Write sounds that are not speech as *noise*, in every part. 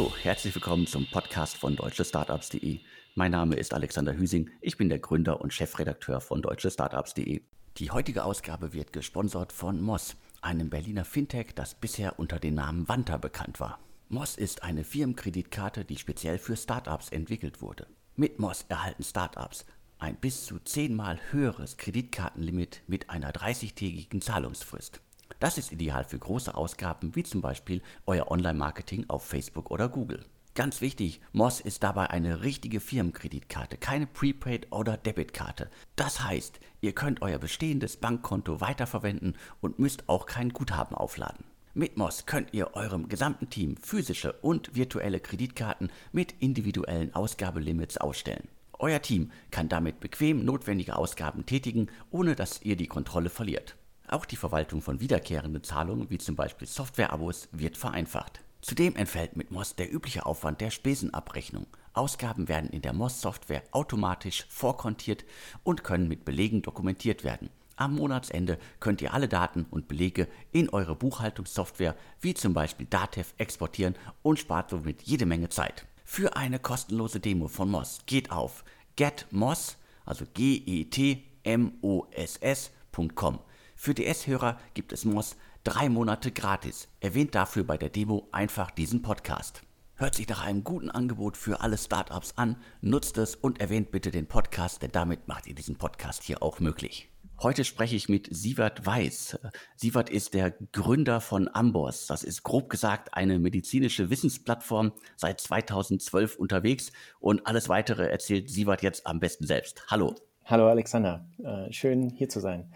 Hallo, herzlich willkommen zum Podcast von deutschestartups.de. Mein Name ist Alexander Hüsing, ich bin der Gründer und Chefredakteur von deutschestartups.de. Die heutige Ausgabe wird gesponsert von Moss, einem Berliner Fintech, das bisher unter dem Namen Wanta bekannt war. Moss ist eine Firmenkreditkarte, die speziell für Startups entwickelt wurde. Mit Moss erhalten Startups ein bis zu zehnmal höheres Kreditkartenlimit mit einer 30-tägigen Zahlungsfrist. Das ist ideal für große Ausgaben wie zum Beispiel euer Online-Marketing auf Facebook oder Google. Ganz wichtig, Moss ist dabei eine richtige Firmenkreditkarte, keine Prepaid- oder Debitkarte. Das heißt, ihr könnt euer bestehendes Bankkonto weiterverwenden und müsst auch kein Guthaben aufladen. Mit Moss könnt ihr eurem gesamten Team physische und virtuelle Kreditkarten mit individuellen Ausgabelimits ausstellen. Euer Team kann damit bequem notwendige Ausgaben tätigen, ohne dass ihr die Kontrolle verliert. Auch die Verwaltung von wiederkehrenden Zahlungen, wie zum Beispiel Softwareabos, wird vereinfacht. Zudem entfällt mit MOS der übliche Aufwand der Spesenabrechnung. Ausgaben werden in der MOS-Software automatisch vorkontiert und können mit Belegen dokumentiert werden. Am Monatsende könnt ihr alle Daten und Belege in eure Buchhaltungssoftware wie zum Beispiel Datev exportieren und spart somit jede Menge Zeit. Für eine kostenlose Demo von MOS geht auf getmos, also G-E-T-M-O-S-S.com. Für DS-Hörer gibt es Moss drei Monate gratis. Erwähnt dafür bei der Demo einfach diesen Podcast. Hört sich nach einem guten Angebot für alle Startups an, nutzt es und erwähnt bitte den Podcast, denn damit macht ihr diesen Podcast hier auch möglich. Heute spreche ich mit Sievert Weiß. Sievert ist der Gründer von Ambos. Das ist grob gesagt eine medizinische Wissensplattform, seit 2012 unterwegs und alles weitere erzählt Sievert jetzt am besten selbst. Hallo. Hallo Alexander, äh, schön hier zu sein.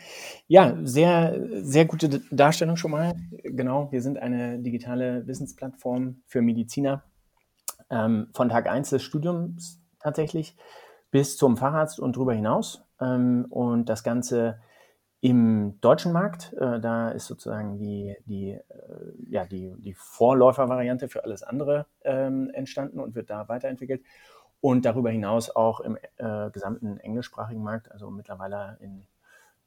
Ja, sehr, sehr gute Darstellung schon mal. Genau, wir sind eine digitale Wissensplattform für Mediziner. Ähm, von Tag 1 des Studiums tatsächlich bis zum Facharzt und darüber hinaus. Ähm, und das Ganze im deutschen Markt, äh, da ist sozusagen die, die, äh, ja, die, die Vorläufervariante für alles andere ähm, entstanden und wird da weiterentwickelt und darüber hinaus auch im äh, gesamten englischsprachigen Markt, also mittlerweile in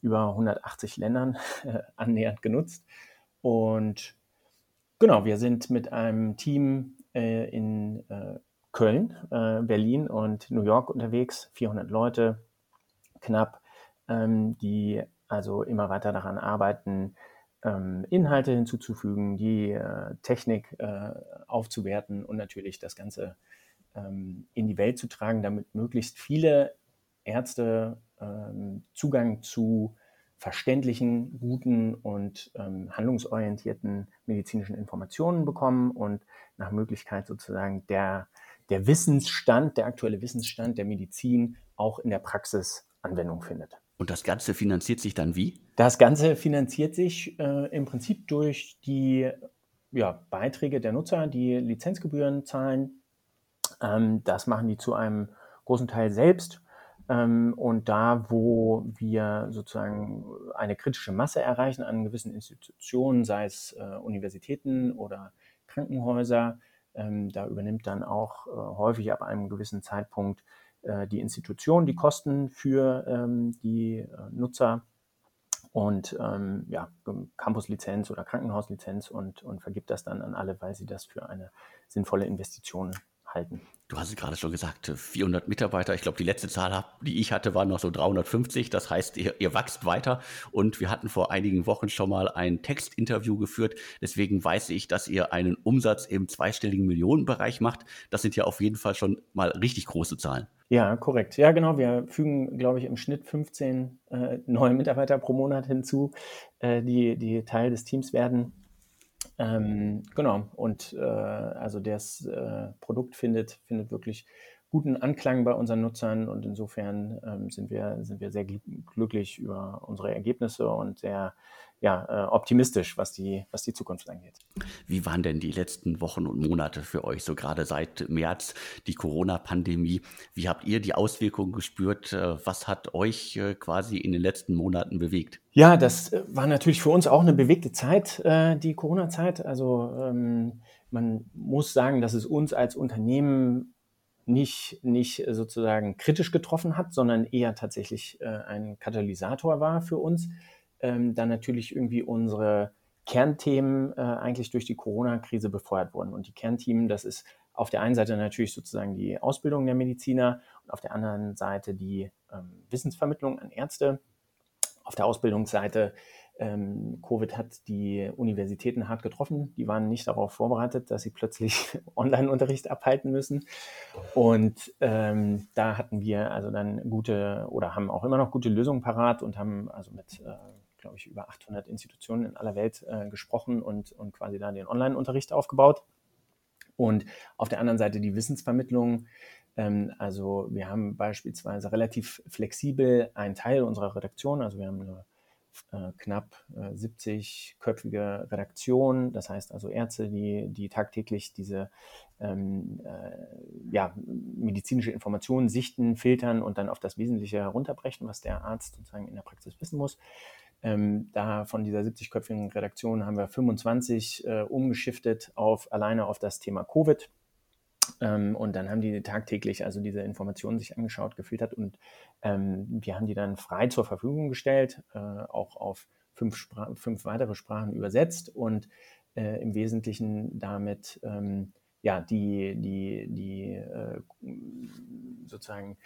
über 180 Ländern äh, *laughs* annähernd genutzt. Und genau, wir sind mit einem Team äh, in äh, Köln, äh, Berlin und New York unterwegs, 400 Leute knapp, ähm, die also immer weiter daran arbeiten, ähm, Inhalte hinzuzufügen, die äh, Technik aufzuwerten und natürlich das Ganze ähm, in die Welt zu tragen, damit möglichst viele Ärzte ähm, Zugang zu verständlichen, guten und ähm, handlungsorientierten medizinischen Informationen bekommen und nach Möglichkeit sozusagen der, der Wissensstand, der aktuelle Wissensstand der Medizin auch in der Praxis Anwendung findet. Und das Ganze finanziert sich dann wie? Das Ganze finanziert sich äh, im Prinzip durch die ja, Beiträge der Nutzer, die Lizenzgebühren zahlen ähm, das machen die zu einem großen Teil selbst. Ähm, und da, wo wir sozusagen eine kritische Masse erreichen an gewissen Institutionen, sei es äh, Universitäten oder Krankenhäuser, ähm, da übernimmt dann auch äh, häufig ab einem gewissen Zeitpunkt äh, die Institution die Kosten für ähm, die äh, Nutzer und ähm, ja, Campuslizenz oder Krankenhauslizenz und, und vergibt das dann an alle, weil sie das für eine sinnvolle Investition halten. Du hast es gerade schon gesagt, 400 Mitarbeiter. Ich glaube, die letzte Zahl, die ich hatte, war noch so 350. Das heißt, ihr, ihr wächst weiter. Und wir hatten vor einigen Wochen schon mal ein Textinterview geführt. Deswegen weiß ich, dass ihr einen Umsatz im zweistelligen Millionenbereich macht. Das sind ja auf jeden Fall schon mal richtig große Zahlen. Ja, korrekt. Ja, genau. Wir fügen, glaube ich, im Schnitt 15 äh, neue Mitarbeiter pro Monat hinzu, äh, die, die Teil des Teams werden. Ähm, genau, und äh, also das äh, Produkt findet, findet wirklich guten Anklang bei unseren Nutzern und insofern ähm, sind, wir, sind wir sehr glücklich über unsere Ergebnisse und sehr ja, äh, optimistisch, was die, was die Zukunft angeht. Wie waren denn die letzten Wochen und Monate für euch, so gerade seit März, die Corona-Pandemie? Wie habt ihr die Auswirkungen gespürt? Äh, was hat euch äh, quasi in den letzten Monaten bewegt? Ja, das war natürlich für uns auch eine bewegte Zeit, die Corona-Zeit. Also ähm, man muss sagen, dass es uns als Unternehmen nicht, nicht sozusagen kritisch getroffen hat, sondern eher tatsächlich ein Katalysator war für uns ähm, dann natürlich irgendwie unsere Kernthemen äh, eigentlich durch die Corona-Krise befeuert wurden. Und die Kernthemen, das ist auf der einen Seite natürlich sozusagen die Ausbildung der Mediziner und auf der anderen Seite die ähm, Wissensvermittlung an Ärzte. Auf der Ausbildungsseite ähm, Covid hat die Universitäten hart getroffen. Die waren nicht darauf vorbereitet, dass sie plötzlich *laughs* Online-Unterricht abhalten müssen. Und ähm, da hatten wir also dann gute oder haben auch immer noch gute Lösungen parat und haben also mit, äh, glaube ich, über 800 Institutionen in aller Welt äh, gesprochen und, und quasi da den Online-Unterricht aufgebaut. Und auf der anderen Seite die Wissensvermittlung. Ähm, also wir haben beispielsweise relativ flexibel einen Teil unserer Redaktion, also wir haben eine äh, knapp äh, 70-köpfige Redaktion, das heißt also Ärzte, die, die tagtäglich diese ähm, äh, ja, medizinische Informationen sichten, filtern und dann auf das Wesentliche herunterbrechen, was der Arzt sozusagen in der Praxis wissen muss. Ähm, da von dieser 70-köpfigen Redaktion haben wir 25 äh, umgeschiftet auf alleine auf das Thema Covid. Ähm, und dann haben die tagtäglich also diese Informationen sich angeschaut, gefiltert und ähm, wir haben die dann frei zur Verfügung gestellt, äh, auch auf fünf, Spra fünf weitere Sprachen übersetzt und äh, im Wesentlichen damit ähm, ja die, die, die äh, sozusagen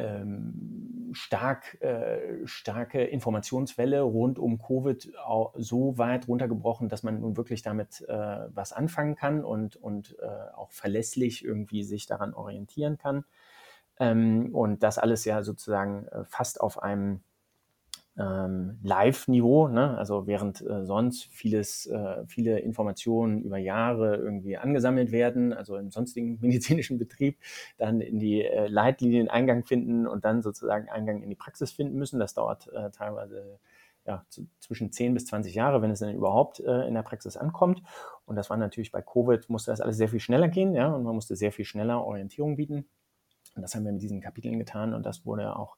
ähm, stark, äh, starke Informationswelle rund um Covid so weit runtergebrochen, dass man nun wirklich damit äh, was anfangen kann und, und äh, auch verlässlich irgendwie sich daran orientieren kann. Ähm, und das alles ja sozusagen äh, fast auf einem ähm, Live-Niveau, ne? also während äh, sonst vieles, äh, viele Informationen über Jahre irgendwie angesammelt werden, also im sonstigen *laughs* medizinischen Betrieb, dann in die äh, Leitlinien Eingang finden und dann sozusagen Eingang in die Praxis finden müssen. Das dauert äh, teilweise ja, zu, zwischen 10 bis 20 Jahre, wenn es dann überhaupt äh, in der Praxis ankommt. Und das war natürlich bei Covid, musste das alles sehr viel schneller gehen, ja, und man musste sehr viel schneller Orientierung bieten. Und das haben wir mit diesen Kapiteln getan und das wurde auch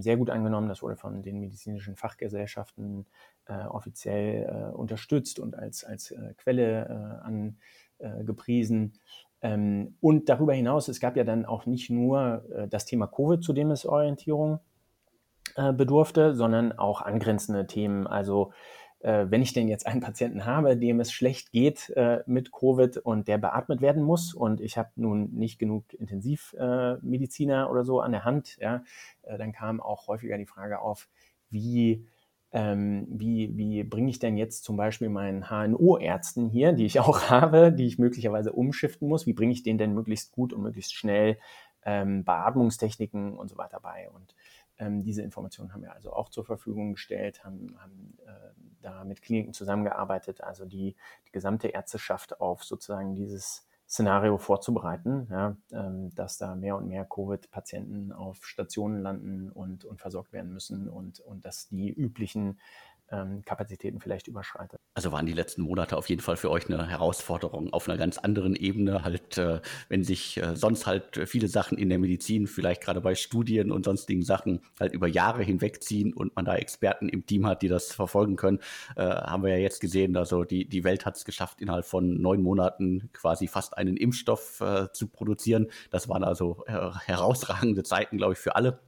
sehr gut angenommen. Das wurde von den medizinischen Fachgesellschaften äh, offiziell äh, unterstützt und als, als äh, Quelle angepriesen. Ähm, und darüber hinaus, es gab ja dann auch nicht nur äh, das Thema Covid, zu dem es Orientierung äh, bedurfte, sondern auch angrenzende Themen. Also wenn ich denn jetzt einen Patienten habe, dem es schlecht geht äh, mit Covid und der beatmet werden muss und ich habe nun nicht genug Intensivmediziner äh, oder so an der Hand, ja, äh, dann kam auch häufiger die Frage auf, wie ähm, wie, wie bringe ich denn jetzt zum Beispiel meinen HNO-Ärzten hier, die ich *laughs* auch habe, die ich möglicherweise umschiften muss, wie bringe ich denen denn möglichst gut und möglichst schnell ähm, Beatmungstechniken und so weiter bei? Und ähm, diese Informationen haben wir also auch zur Verfügung gestellt, haben, haben äh, da mit Kliniken zusammengearbeitet, also die, die gesamte Ärzteschaft auf sozusagen dieses Szenario vorzubereiten, ja, ähm, dass da mehr und mehr Covid-Patienten auf Stationen landen und, und versorgt werden müssen und, und dass die üblichen ähm, Kapazitäten vielleicht überschreitet. Also waren die letzten Monate auf jeden Fall für euch eine Herausforderung auf einer ganz anderen Ebene, halt, äh, wenn sich äh, sonst halt viele Sachen in der Medizin, vielleicht gerade bei Studien und sonstigen Sachen, halt über Jahre hinwegziehen und man da Experten im Team hat, die das verfolgen können, äh, haben wir ja jetzt gesehen, also die, die Welt hat es geschafft, innerhalb von neun Monaten quasi fast einen Impfstoff äh, zu produzieren. Das waren also äh, herausragende Zeiten, glaube ich, für alle.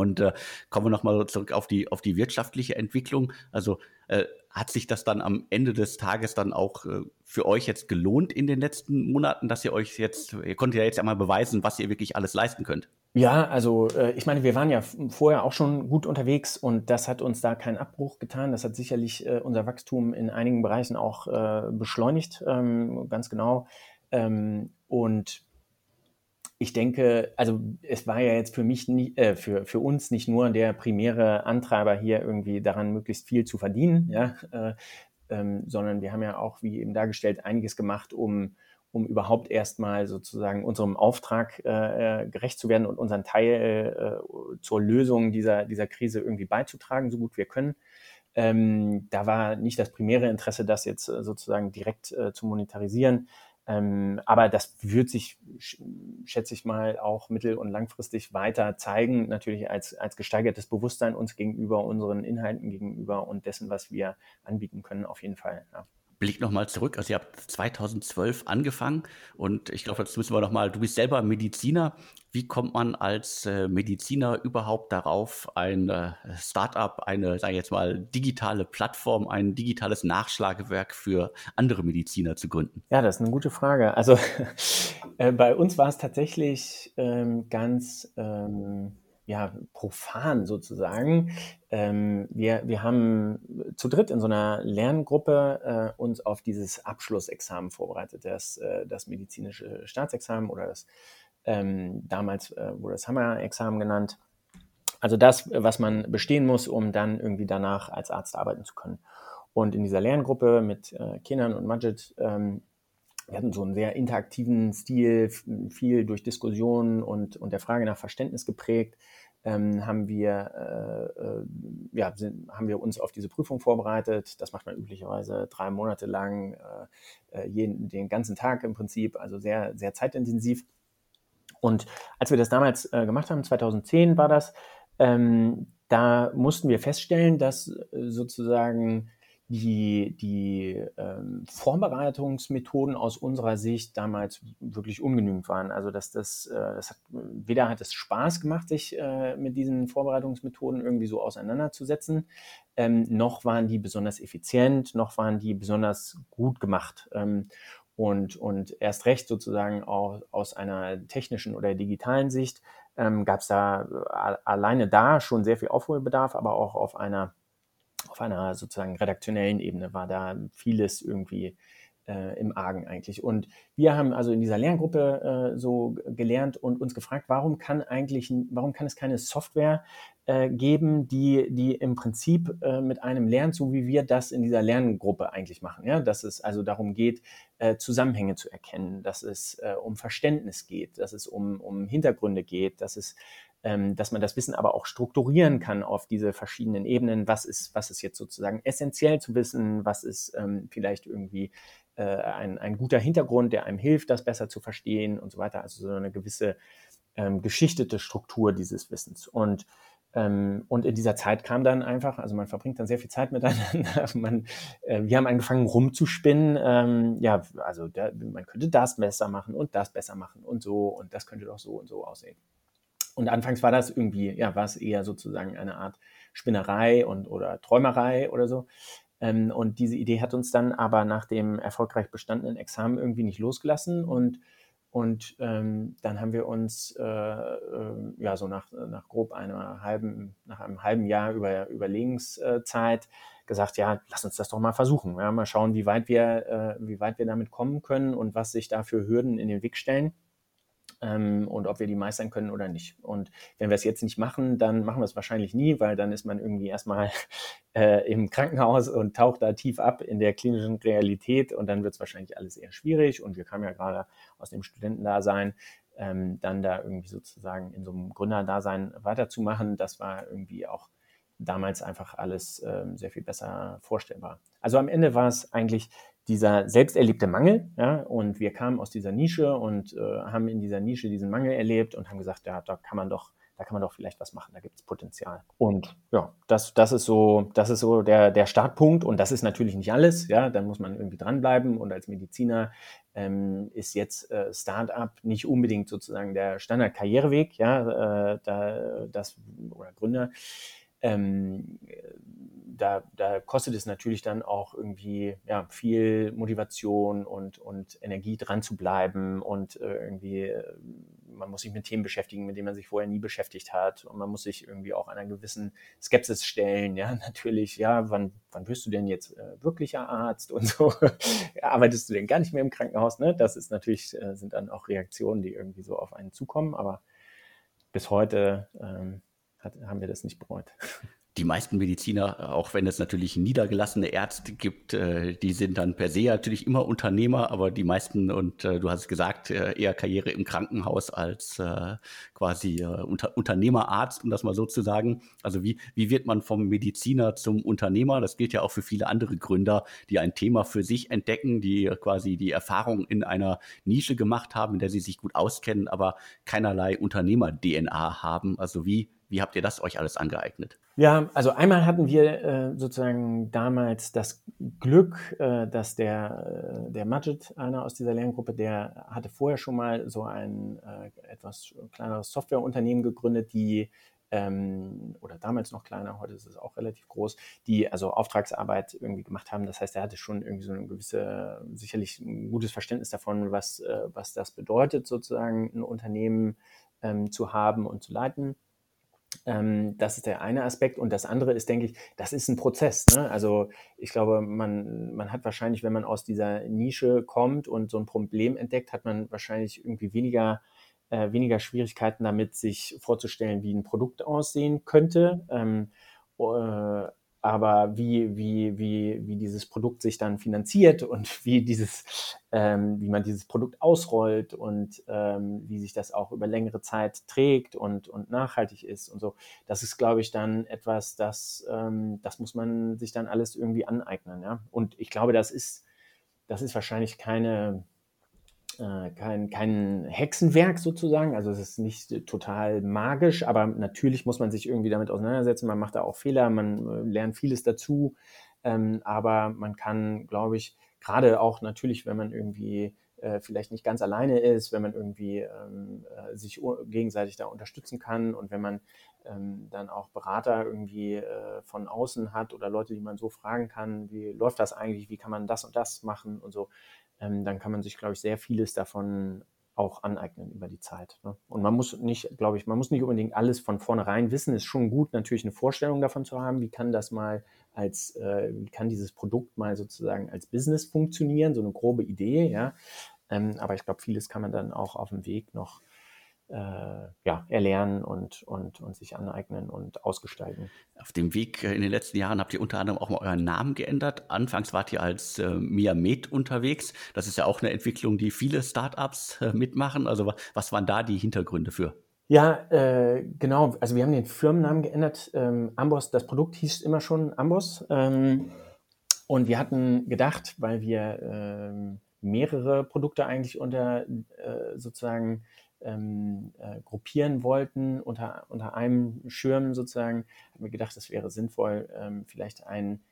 Und äh, kommen wir nochmal zurück auf die, auf die wirtschaftliche Entwicklung. Also äh, hat sich das dann am Ende des Tages dann auch äh, für euch jetzt gelohnt in den letzten Monaten, dass ihr euch jetzt, ihr konntet ja jetzt einmal beweisen, was ihr wirklich alles leisten könnt? Ja, also äh, ich meine, wir waren ja vorher auch schon gut unterwegs und das hat uns da keinen Abbruch getan. Das hat sicherlich äh, unser Wachstum in einigen Bereichen auch äh, beschleunigt, ähm, ganz genau. Ähm, und ich denke, also es war ja jetzt für mich, nie, äh, für, für uns nicht nur der primäre Antreiber hier irgendwie daran, möglichst viel zu verdienen, ja, äh, ähm, sondern wir haben ja auch, wie eben dargestellt, einiges gemacht, um, um überhaupt erstmal sozusagen unserem Auftrag äh, äh gerecht zu werden und unseren Teil äh, zur Lösung dieser, dieser Krise irgendwie beizutragen, so gut wir können. Ähm, da war nicht das primäre Interesse, das jetzt äh, sozusagen direkt zu monetarisieren, ähm, aber das wird sich, schätze ich mal, auch mittel- und langfristig weiter zeigen, natürlich als, als gesteigertes Bewusstsein uns gegenüber, unseren Inhalten gegenüber und dessen, was wir anbieten können, auf jeden Fall. Ja. Blick nochmal zurück. Also ihr habt 2012 angefangen und ich glaube, jetzt müssen wir nochmal, du bist selber Mediziner. Wie kommt man als äh, Mediziner überhaupt darauf, ein äh, Startup, eine, sage ich jetzt mal, digitale Plattform, ein digitales Nachschlagewerk für andere Mediziner zu gründen? Ja, das ist eine gute Frage. Also *laughs* äh, bei uns war es tatsächlich ähm, ganz ähm, ja, profan sozusagen. Ähm, wir, wir haben zu dritt in so einer Lerngruppe äh, uns auf dieses Abschlussexamen vorbereitet, das, äh, das medizinische Staatsexamen oder das ähm, damals äh, wurde das Hammer-Examen genannt. Also das, was man bestehen muss, um dann irgendwie danach als Arzt arbeiten zu können. Und in dieser Lerngruppe mit äh, Kenan und Majid, ähm, wir hatten so einen sehr interaktiven Stil, viel durch Diskussionen und, und der Frage nach Verständnis geprägt ähm, haben wir, äh, äh, ja, sind, haben wir uns auf diese Prüfung vorbereitet. Das macht man üblicherweise drei Monate lang, äh, äh, jeden, den ganzen Tag im Prinzip, also sehr, sehr zeitintensiv. Und als wir das damals äh, gemacht haben, 2010 war das, ähm, da mussten wir feststellen, dass sozusagen die, die ähm, Vorbereitungsmethoden aus unserer Sicht damals wirklich ungenügend waren. Also dass das, äh, das hat, weder hat es Spaß gemacht, sich äh, mit diesen Vorbereitungsmethoden irgendwie so auseinanderzusetzen, ähm, noch waren die besonders effizient, noch waren die besonders gut gemacht. Ähm, und, und erst recht sozusagen auch aus einer technischen oder digitalen Sicht ähm, gab es da äh, alleine da schon sehr viel Aufholbedarf, aber auch auf einer auf einer sozusagen redaktionellen Ebene war da vieles irgendwie äh, im Argen eigentlich. Und wir haben also in dieser Lerngruppe äh, so gelernt und uns gefragt, warum kann eigentlich, warum kann es keine Software äh, geben, die, die im Prinzip äh, mit einem lernt, so wie wir das in dieser Lerngruppe eigentlich machen. Ja? Dass es also darum geht, äh, Zusammenhänge zu erkennen, dass es äh, um Verständnis geht, dass es um, um Hintergründe geht, dass es ähm, dass man das Wissen aber auch strukturieren kann auf diese verschiedenen Ebenen. Was ist, was ist jetzt sozusagen essentiell zu wissen? Was ist ähm, vielleicht irgendwie äh, ein, ein guter Hintergrund, der einem hilft, das besser zu verstehen und so weiter. Also so eine gewisse ähm, geschichtete Struktur dieses Wissens. Und ähm, und in dieser Zeit kam dann einfach, also man verbringt dann sehr viel Zeit *laughs* miteinander. man, äh, wir haben angefangen rumzuspinnen. Ähm, ja, also da, man könnte das besser machen und das besser machen und so und das könnte doch so und so aussehen. Und anfangs war das irgendwie, ja, war es eher sozusagen eine Art Spinnerei und oder Träumerei oder so. Ähm, und diese Idee hat uns dann aber nach dem erfolgreich bestandenen Examen irgendwie nicht losgelassen und und ähm, dann haben wir uns äh, äh, ja so nach, nach grob einer halben, nach einem halben Jahr über Überlegungszeit gesagt, ja, lass uns das doch mal versuchen. Ja, mal schauen, wie weit wir, äh, wie weit wir damit kommen können und was sich da für Hürden in den Weg stellen ähm, und ob wir die meistern können oder nicht. Und wenn wir es jetzt nicht machen, dann machen wir es wahrscheinlich nie, weil dann ist man irgendwie erstmal *laughs* äh, im Krankenhaus und taucht da tief ab in der klinischen Realität und dann wird es wahrscheinlich alles eher schwierig. Und wir kamen ja gerade aus dem Studentendasein, ähm, dann da irgendwie sozusagen in so einem Gründerdasein weiterzumachen, das war irgendwie auch damals einfach alles ähm, sehr viel besser vorstellbar. Also am Ende war es eigentlich dieser selbst erlebte Mangel. Ja, und wir kamen aus dieser Nische und äh, haben in dieser Nische diesen Mangel erlebt und haben gesagt, ja, da kann man doch, da kann man doch vielleicht was machen, da gibt es Potenzial. Und ja, das, das ist so, das ist so der, der Startpunkt und das ist natürlich nicht alles. Ja, da muss man irgendwie dranbleiben und als Mediziner ähm, ist jetzt äh, Startup nicht unbedingt sozusagen der Standard-Karriereweg, ja, äh, da, das oder Gründer. Ähm, da, da kostet es natürlich dann auch irgendwie ja, viel Motivation und, und Energie dran zu bleiben und äh, irgendwie, äh, man muss sich mit Themen beschäftigen, mit denen man sich vorher nie beschäftigt hat. Und man muss sich irgendwie auch einer gewissen Skepsis stellen, ja, *laughs* natürlich, ja, wann, wann wirst du denn jetzt äh, wirklicher Arzt und so, *laughs* arbeitest du denn gar nicht mehr im Krankenhaus, ne, das ist natürlich, äh, sind dann auch Reaktionen, die irgendwie so auf einen zukommen, aber bis heute ähm, hat, haben wir das nicht bereut *laughs* die meisten Mediziner, auch wenn es natürlich niedergelassene Ärzte gibt, äh, die sind dann per se natürlich immer Unternehmer, aber die meisten, und äh, du hast es gesagt, äh, eher Karriere im Krankenhaus als quasi Unter Unternehmerarzt, um das mal so zu sagen. Also wie, wie wird man vom Mediziner zum Unternehmer? Das gilt ja auch für viele andere Gründer, die ein Thema für sich entdecken, die quasi die Erfahrung in einer Nische gemacht haben, in der sie sich gut auskennen, aber keinerlei Unternehmer-DNA haben. Also wie Wie habt ihr das euch alles angeeignet? Ja, also einmal hatten wir äh, sozusagen damals das Glück, äh, dass der, äh, der Majid, einer aus dieser Lerngruppe, der hatte vorher schon mal so ein äh, etwas kleineres Softwareunternehmen gegründet, die ähm, oder damals noch kleiner, heute ist es auch relativ groß, die also Auftragsarbeit irgendwie gemacht haben. Das heißt, er hatte schon irgendwie so ein gewisse, sicherlich ein gutes Verständnis davon, was, äh, was das bedeutet, sozusagen ein Unternehmen ähm, zu haben und zu leiten. Ähm, das ist der eine Aspekt. Und das andere ist, denke ich, das ist ein Prozess. Ne? Also ich glaube, man, man hat wahrscheinlich, wenn man aus dieser Nische kommt und so ein Problem entdeckt, hat man wahrscheinlich irgendwie weniger äh, weniger Schwierigkeiten damit, sich vorzustellen, wie ein Produkt aussehen könnte. Ähm, äh, aber wie, wie, wie, wie dieses Produkt sich dann finanziert und *laughs* wie, dieses, ähm, wie man dieses Produkt ausrollt und ähm, wie sich das auch über längere Zeit trägt und, und nachhaltig ist und so, das ist, glaube ich, dann etwas, das, ähm, das muss man sich dann alles irgendwie aneignen. Ja? Und ich glaube, das ist, das ist wahrscheinlich keine, kein, kein Hexenwerk sozusagen. Also es ist nicht total magisch, aber natürlich muss man sich irgendwie damit auseinandersetzen. Man macht da auch Fehler, man äh, lernt vieles dazu. Ähm, aber man kann, glaube ich, gerade auch natürlich, wenn man irgendwie äh, vielleicht nicht ganz alleine ist, wenn man irgendwie ähm, äh, sich gegenseitig da unterstützen kann und wenn man ähm, dann auch Berater irgendwie äh, von außen hat oder Leute, die man so fragen kann, wie läuft das eigentlich, wie kann man das und das machen und so, ähm, dann kann man sich, glaube ich, sehr vieles davon auch aneignen über die Zeit. Ne? Und man muss nicht, glaube ich, man muss nicht unbedingt alles von vornherein wissen. Ist schon gut, natürlich eine Vorstellung davon zu haben, wie kann das mal als, äh, wie kann dieses Produkt mal sozusagen als Business funktionieren, so eine grobe Idee, ja. Ähm, aber ich glaube, vieles kann man dann auch auf dem Weg noch ja, erlernen und, und, und sich aneignen und ausgestalten. Auf dem Weg äh, in den letzten Jahren habt ihr unter anderem auch mal euren Namen geändert. Anfangs wart ihr als äh, Miamed unterwegs. Das ist ja auch eine Entwicklung, die viele Startups äh, mitmachen. Also was waren da die Hintergründe für? Ja, äh, genau. Also wir haben den Firmennamen geändert. Ähm, Amboss, das Produkt hieß immer schon Amboss. Ähm, und wir hatten gedacht, weil wir ähm, mehrere Produkte eigentlich unter äh, sozusagen ähm, äh, gruppieren wollten unter, unter einem Schirm sozusagen, haben wir gedacht, es wäre sinnvoll, ähm, vielleicht einen,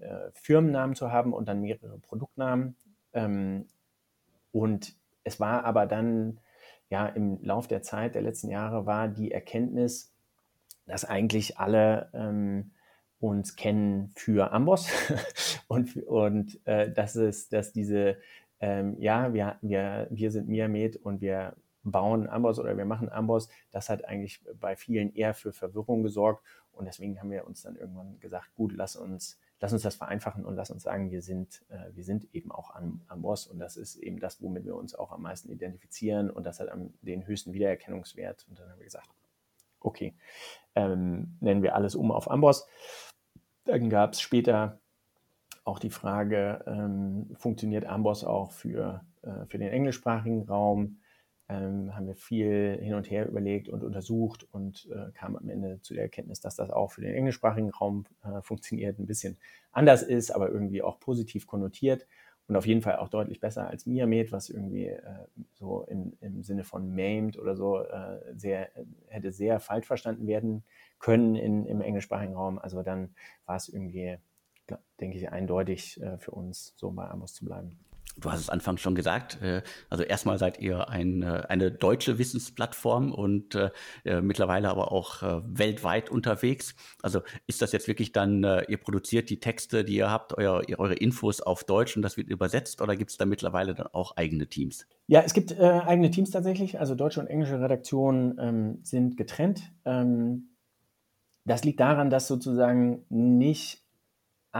äh, Firmennamen zu haben und dann mehrere Produktnamen. Ähm, und es war aber dann, ja, im Lauf der Zeit der letzten Jahre war die Erkenntnis, dass eigentlich alle ähm, uns kennen für Amboss *laughs* und, und äh, dass es, dass diese, ähm, ja, wir, wir, wir sind Miamed und wir bauen Amboss oder wir machen Amboss, das hat eigentlich bei vielen eher für Verwirrung gesorgt. Und deswegen haben wir uns dann irgendwann gesagt, gut, lass uns, lass uns das vereinfachen und lass uns sagen, wir sind, äh, wir sind eben auch am, Amboss und das ist eben das, womit wir uns auch am meisten identifizieren und das hat am, den höchsten Wiedererkennungswert. Und dann haben wir gesagt, okay, ähm, nennen wir alles um auf Amboss. Dann gab es später auch die Frage, ähm, funktioniert Amboss auch für, äh, für den englischsprachigen Raum? Ähm, haben wir viel hin und her überlegt und untersucht und äh, kamen am Ende zu der Erkenntnis, dass das auch für den englischsprachigen Raum äh, funktioniert, ein bisschen anders ist, aber irgendwie auch positiv konnotiert und auf jeden Fall auch deutlich besser als Miamed, was irgendwie äh, so im, im Sinne von maimed oder so äh, sehr, hätte sehr falsch verstanden werden können in, im englischsprachigen Raum. Also dann war es irgendwie, denke ich, eindeutig äh, für uns, so bei Amos zu bleiben. Du hast es anfangs schon gesagt. Äh, also erstmal seid ihr ein, äh, eine deutsche Wissensplattform und äh, mittlerweile aber auch weltweit unterwegs. Also ist das jetzt wirklich dann, ihr produziert die Texte, die ihr habt, euer, eure Infos auf Deutsch und das wird übersetzt oder gibt es da mittlerweile dann auch eigene Teams? Ja, es gibt eigene Teams tatsächlich. Also deutsche und englische Redaktionen ähm, sind getrennt. Ähm, das liegt daran, dass sozusagen nicht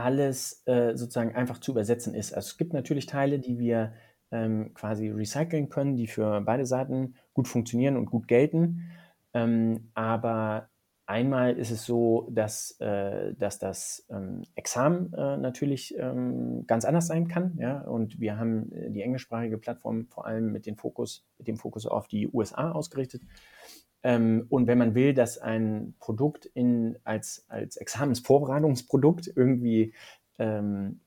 alles äh, sozusagen einfach zu übersetzen ist. Also es gibt natürlich Teile, die wir ähm, quasi recyceln können, die für beide Seiten gut funktionieren und gut gelten. Ähm, aber einmal ist es so, dass, äh, dass das ähm, Examen äh, natürlich ähm, ganz anders sein kann. Ja? Und wir haben äh, die englischsprachige Plattform vor allem mit, Fokus, mit dem Fokus auf die USA ausgerichtet. Ähm, und wenn man will, dass ein Produkt in, als, als Examensvorbereitungsprodukt irgendwie ähm,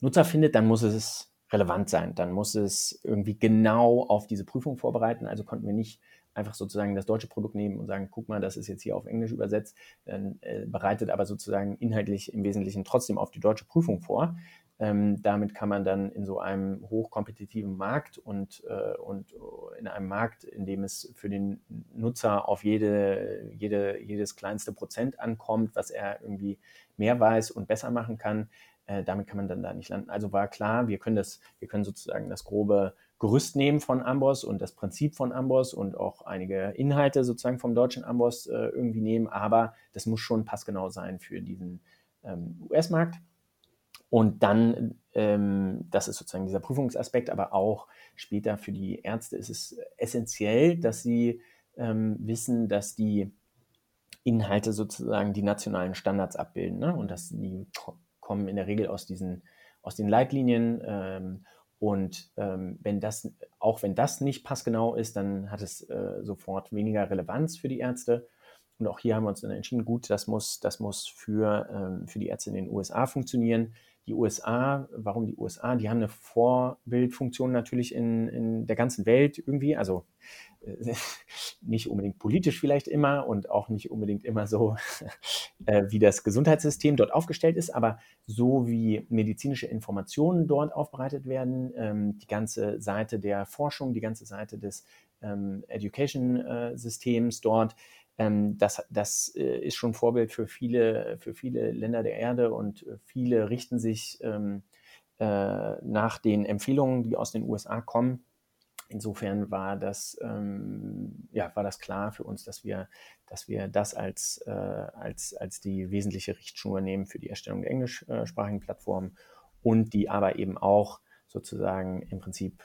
Nutzer findet, dann muss es relevant sein. Dann muss es irgendwie genau auf diese Prüfung vorbereiten. Also konnten wir nicht einfach sozusagen das deutsche Produkt nehmen und sagen, guck mal, das ist jetzt hier auf Englisch übersetzt, dann äh, bereitet aber sozusagen inhaltlich im Wesentlichen trotzdem auf die deutsche Prüfung vor. Ähm, damit kann man dann in so einem hochkompetitiven Markt und, äh, und in einem Markt, in dem es für den Nutzer auf jede, jede, jedes kleinste Prozent ankommt, was er irgendwie mehr weiß und besser machen kann, äh, damit kann man dann da nicht landen. Also war klar, wir können das, wir können sozusagen das grobe Gerüst nehmen von Amboss und das Prinzip von Amboss und auch einige Inhalte sozusagen vom deutschen Amboss äh, irgendwie nehmen, aber das muss schon passgenau sein für diesen ähm, US-Markt. Und dann, ähm, das ist sozusagen dieser Prüfungsaspekt, aber auch später für die Ärzte ist es essentiell, dass sie ähm, wissen, dass die Inhalte sozusagen die nationalen Standards abbilden. Ne? Und dass die kommen in der Regel aus diesen aus den Leitlinien. Ähm, und ähm, wenn das, auch wenn das nicht passgenau ist, dann hat es äh, sofort weniger Relevanz für die Ärzte. Und auch hier haben wir uns dann entschieden, gut, das muss, das muss für, ähm, für die Ärzte in den USA funktionieren die USA, warum die USA? Die haben eine Vorbildfunktion natürlich in, in der ganzen Welt irgendwie, also äh, *laughs* nicht unbedingt politisch vielleicht immer und auch nicht unbedingt immer so, *laughs* äh, wie das Gesundheitssystem dort aufgestellt ist, aber so wie medizinische Informationen dort aufbereitet werden, ähm, die ganze Seite der Forschung, die ganze Seite des ähm, Education-Systems äh, dort, ähm, das das äh, ist schon Vorbild für viele, für viele Länder der Erde und äh, viele richten sich ähm, äh, nach den Empfehlungen, die aus den USA kommen. Insofern war das, ähm, ja, war das klar für uns, dass wir, dass wir das als, äh, als, als die wesentliche Richtschnur nehmen für die Erstellung der englischsprachigen Plattformen und die aber eben auch sozusagen im Prinzip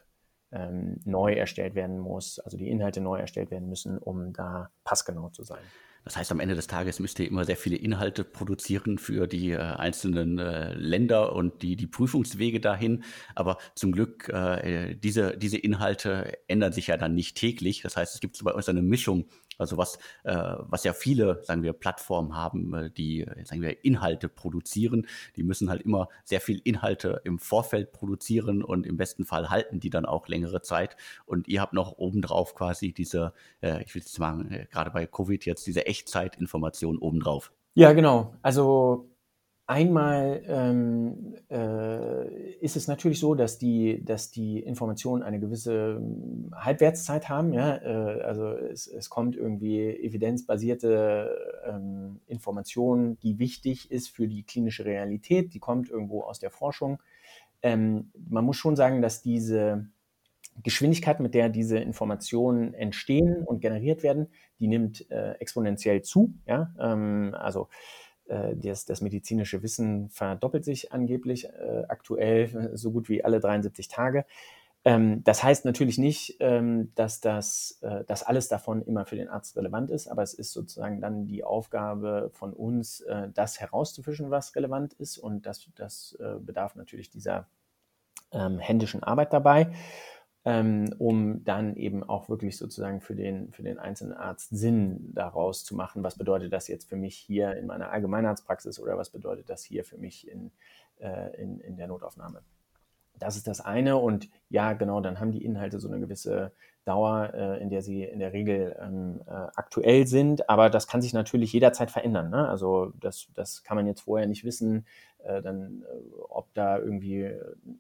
ähm, neu erstellt werden muss, also die Inhalte neu erstellt werden müssen, um da passgenau zu sein. Das heißt, am Ende des Tages müsst ihr immer sehr viele Inhalte produzieren für die äh, einzelnen äh, Länder und die, die Prüfungswege dahin. Aber zum Glück, äh, diese, diese Inhalte ändern sich ja dann nicht täglich. Das heißt, es gibt bei uns eine Mischung also was, äh, was ja viele, sagen wir, Plattformen haben, äh, die, sagen wir, Inhalte produzieren. Die müssen halt immer sehr viel Inhalte im Vorfeld produzieren und im besten Fall halten die dann auch längere Zeit. Und ihr habt noch obendrauf quasi diese, äh, ich will jetzt sagen, äh, gerade bei Covid jetzt diese Echtzeitinformation obendrauf. Ja, genau. Also Einmal ähm, äh, ist es natürlich so, dass die, dass die Informationen eine gewisse ähm, Halbwertszeit haben. Ja? Äh, also es, es kommt irgendwie evidenzbasierte ähm, Information, die wichtig ist für die klinische Realität, die kommt irgendwo aus der Forschung. Ähm, man muss schon sagen, dass diese Geschwindigkeit, mit der diese Informationen entstehen und generiert werden, die nimmt äh, exponentiell zu. Ja? Ähm, also das, das, medizinische Wissen verdoppelt sich angeblich äh, aktuell so gut wie alle 73 Tage. Ähm, das heißt natürlich nicht, ähm, dass, das, äh, dass alles davon immer für den Arzt relevant ist, aber es ist sozusagen dann die Aufgabe von uns, äh, das herauszufischen, was relevant ist. Und das, das äh, bedarf natürlich dieser ähm, händischen Arbeit dabei um dann eben auch wirklich sozusagen für den, für den einzelnen Arzt Sinn daraus zu machen. Was bedeutet das jetzt für mich hier in meiner Allgemeinarztpraxis oder was bedeutet das hier für mich in, äh, in, in der Notaufnahme? Das ist das eine. Und ja, genau, dann haben die Inhalte so eine gewisse Dauer, äh, in der sie in der Regel ähm, äh, aktuell sind. Aber das kann sich natürlich jederzeit verändern. Ne? Also das, das kann man jetzt vorher nicht wissen, äh, dann, äh, ob da irgendwie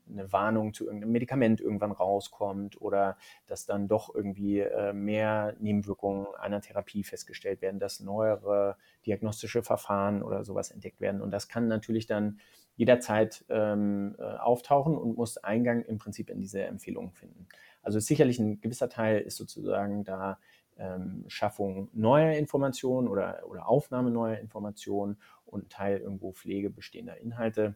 eine Warnung zu irgendeinem Medikament irgendwann rauskommt oder dass dann doch irgendwie äh, mehr Nebenwirkungen einer Therapie festgestellt werden, dass neuere diagnostische Verfahren oder sowas entdeckt werden. Und das kann natürlich dann jederzeit ähm, äh, auftauchen und muss Eingang im Prinzip in diese Empfehlungen finden. Also sicherlich ein gewisser Teil ist sozusagen da ähm, Schaffung neuer Informationen oder, oder Aufnahme neuer Informationen und ein Teil irgendwo Pflege bestehender Inhalte,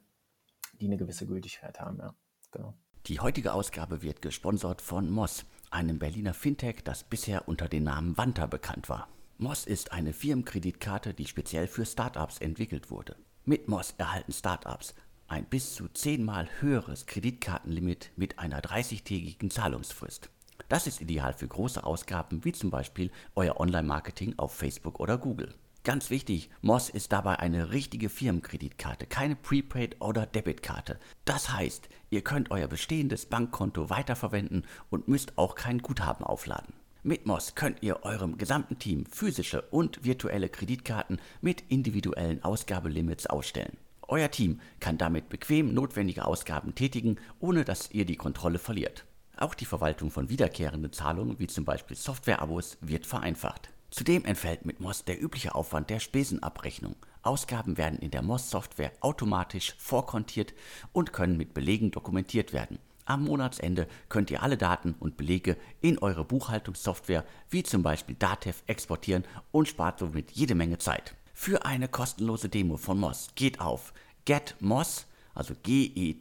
die eine gewisse Gültigkeit haben. Ja, genau. Die heutige Ausgabe wird gesponsert von Moss, einem Berliner Fintech, das bisher unter dem Namen Wanta bekannt war. Moss ist eine Firmenkreditkarte, die speziell für Startups entwickelt wurde. Mit Moss erhalten Startups ein bis zu zehnmal höheres Kreditkartenlimit mit einer 30-tägigen Zahlungsfrist. Das ist ideal für große Ausgaben wie zum Beispiel euer Online-Marketing auf Facebook oder Google. Ganz wichtig, Moss ist dabei eine richtige Firmenkreditkarte, keine Prepaid- oder Debitkarte. Das heißt, ihr könnt euer bestehendes Bankkonto weiterverwenden und müsst auch kein Guthaben aufladen. Mit Moss könnt ihr eurem gesamten Team physische und virtuelle Kreditkarten mit individuellen Ausgabelimits ausstellen. Euer Team kann damit bequem notwendige Ausgaben tätigen, ohne dass ihr die Kontrolle verliert. Auch die Verwaltung von wiederkehrenden Zahlungen, wie zum Beispiel Softwareabos, wird vereinfacht. Zudem entfällt mit Moss der übliche Aufwand der Spesenabrechnung. Ausgaben werden in der Moss-Software automatisch vorkontiert und können mit Belegen dokumentiert werden. Am Monatsende könnt ihr alle Daten und Belege in eure Buchhaltungssoftware wie zum Beispiel Datev exportieren und spart somit jede Menge Zeit. Für eine kostenlose Demo von Moss geht auf getmoss, also G-E-T-M-O-S-S.com.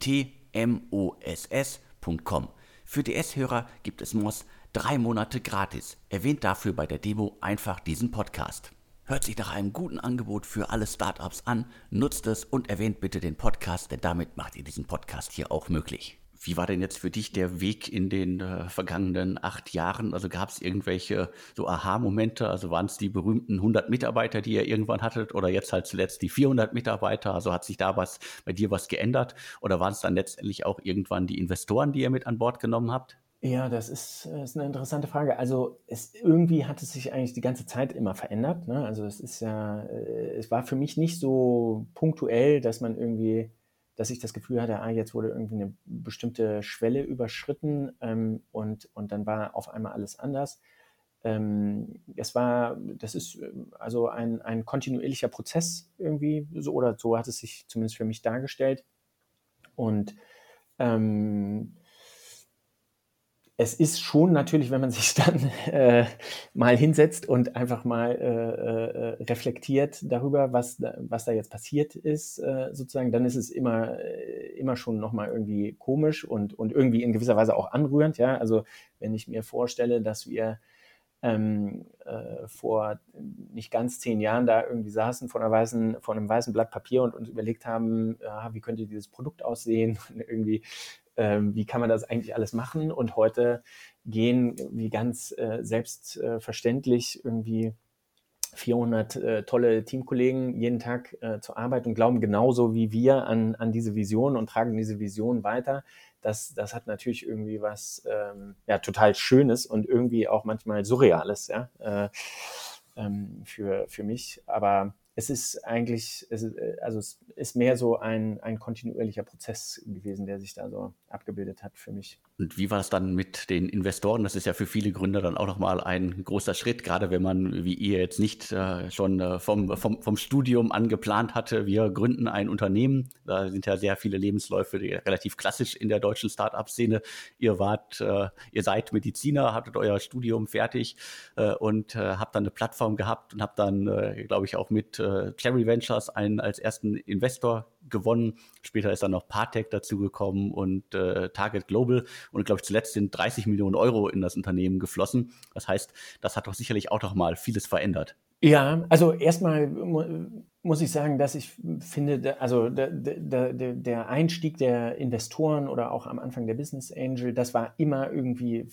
Für DS-Hörer gibt es Moss drei Monate gratis. Erwähnt dafür bei der Demo einfach diesen Podcast. Hört sich nach einem guten Angebot für alle Startups an, nutzt es und erwähnt bitte den Podcast, denn damit macht ihr diesen Podcast hier auch möglich. Wie war denn jetzt für dich der Weg in den äh, vergangenen acht Jahren? Also gab es irgendwelche so Aha-Momente? Also waren es die berühmten 100 Mitarbeiter, die ihr irgendwann hattet oder jetzt halt zuletzt die 400 Mitarbeiter? Also hat sich da was bei dir was geändert? Oder waren es dann letztendlich auch irgendwann die Investoren, die ihr mit an Bord genommen habt? Ja, das ist, äh, ist eine interessante Frage. Also es, irgendwie hat es sich eigentlich die ganze Zeit immer verändert. Ne? Also es ist ja, äh, es war für mich nicht so punktuell, dass man irgendwie dass ich das Gefühl hatte, ah, jetzt wurde irgendwie eine bestimmte Schwelle überschritten ähm, und, und dann war auf einmal alles anders. Ähm, es war, das ist äh, also ein, ein kontinuierlicher Prozess irgendwie, so oder so hat es sich zumindest für mich dargestellt. Und ähm, es ist schon natürlich, wenn man *laughs* sich dann äh, mal hinsetzt und einfach mal äh, äh, reflektiert darüber, was, was da jetzt passiert ist, äh, sozusagen, dann ist es immer, äh, immer schon nochmal irgendwie komisch und, und irgendwie in gewisser Weise auch anrührend. Ja? Also wenn ich mir vorstelle, dass wir ähm, äh, vor nicht ganz zehn Jahren da irgendwie saßen vor, einer weißen, vor einem weißen Blatt Papier und uns überlegt haben, ja, wie könnte dieses Produkt aussehen *laughs* und irgendwie ähm, wie kann man das eigentlich alles machen? Und heute gehen wie ganz äh, selbstverständlich irgendwie 400 äh, tolle Teamkollegen jeden Tag äh, zur Arbeit und glauben genauso wie wir an, an diese Vision und tragen diese Vision weiter. Das, das hat natürlich irgendwie was ähm, ja, total Schönes und irgendwie auch manchmal Surreales ja, äh, ähm, für, für mich. Aber es ist eigentlich, es äh, also es ist mehr so ein, ein kontinuierlicher Prozess gewesen, der sich da so abgebildet hat für mich. Und wie war es dann mit den Investoren? Das ist ja für viele Gründer dann auch nochmal ein großer Schritt, gerade wenn man, wie ihr jetzt nicht äh, schon äh, vom, vom, vom Studium an geplant hatte, wir gründen ein Unternehmen. Da sind ja sehr viele Lebensläufe relativ klassisch in der deutschen Start-up-Szene. Ihr wart, äh, ihr seid Mediziner, hattet euer Studium fertig äh, und äh, habt dann eine Plattform gehabt und habt dann, äh, glaube ich, auch mit Cherry Ventures einen als ersten Investor gewonnen. Später ist dann noch Partec dazugekommen und äh, Target Global. Und glaube ich, zuletzt sind 30 Millionen Euro in das Unternehmen geflossen. Das heißt, das hat doch sicherlich auch noch mal vieles verändert. Ja, also erstmal muss ich sagen, dass ich finde, also der, der, der Einstieg der Investoren oder auch am Anfang der Business Angel, das war immer irgendwie